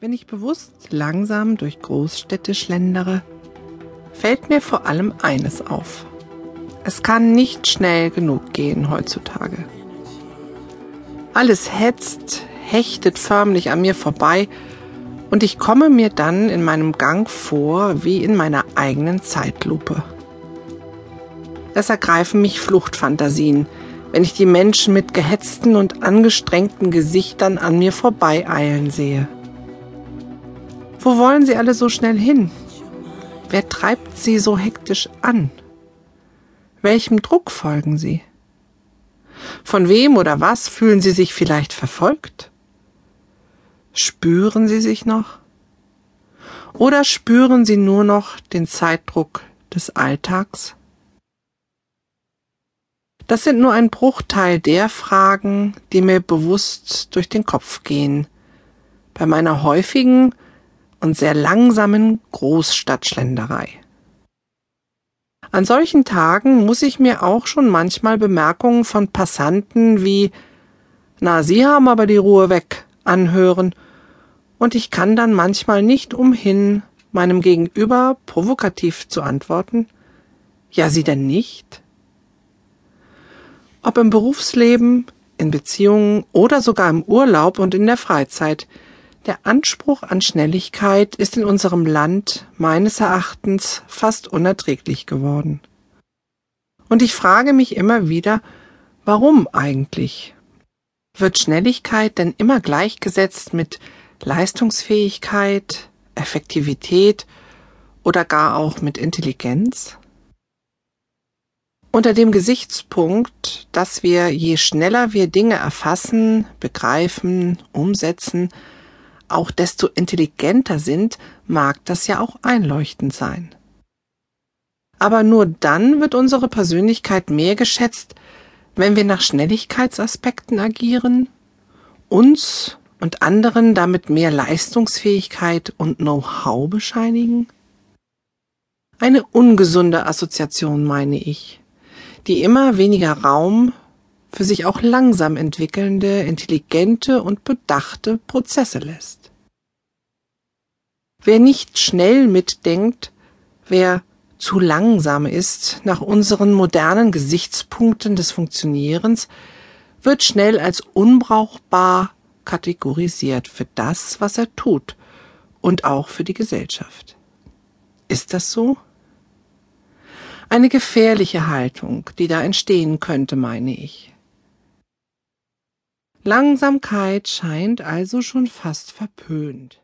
Wenn ich bewusst langsam durch Großstädte schlendere, fällt mir vor allem eines auf. Es kann nicht schnell genug gehen heutzutage. Alles hetzt, hechtet förmlich an mir vorbei und ich komme mir dann in meinem Gang vor wie in meiner eigenen Zeitlupe. Es ergreifen mich Fluchtfantasien, wenn ich die Menschen mit gehetzten und angestrengten Gesichtern an mir vorbeieilen sehe. Wo wollen sie alle so schnell hin? Wer treibt sie so hektisch an? Welchem Druck folgen sie? Von wem oder was fühlen sie sich vielleicht verfolgt? Spüren sie sich noch? Oder spüren sie nur noch den Zeitdruck des Alltags? Das sind nur ein Bruchteil der Fragen, die mir bewusst durch den Kopf gehen, bei meiner häufigen und sehr langsamen Großstadtschlenderei. An solchen Tagen muss ich mir auch schon manchmal Bemerkungen von Passanten wie Na, Sie haben aber die Ruhe weg anhören, und ich kann dann manchmal nicht umhin, meinem Gegenüber provokativ zu antworten Ja, Sie denn nicht? Ob im Berufsleben, in Beziehungen oder sogar im Urlaub und in der Freizeit, der Anspruch an Schnelligkeit ist in unserem Land meines Erachtens fast unerträglich geworden. Und ich frage mich immer wieder, warum eigentlich? Wird Schnelligkeit denn immer gleichgesetzt mit Leistungsfähigkeit, Effektivität oder gar auch mit Intelligenz? Unter dem Gesichtspunkt, dass wir je schneller wir Dinge erfassen, begreifen, umsetzen, auch desto intelligenter sind, mag das ja auch einleuchtend sein. Aber nur dann wird unsere Persönlichkeit mehr geschätzt, wenn wir nach Schnelligkeitsaspekten agieren, uns und anderen damit mehr Leistungsfähigkeit und Know-how bescheinigen? Eine ungesunde Assoziation meine ich, die immer weniger Raum für sich auch langsam entwickelnde, intelligente und bedachte Prozesse lässt. Wer nicht schnell mitdenkt, wer zu langsam ist nach unseren modernen Gesichtspunkten des Funktionierens, wird schnell als unbrauchbar kategorisiert für das, was er tut und auch für die Gesellschaft. Ist das so? Eine gefährliche Haltung, die da entstehen könnte, meine ich. Langsamkeit scheint also schon fast verpönt.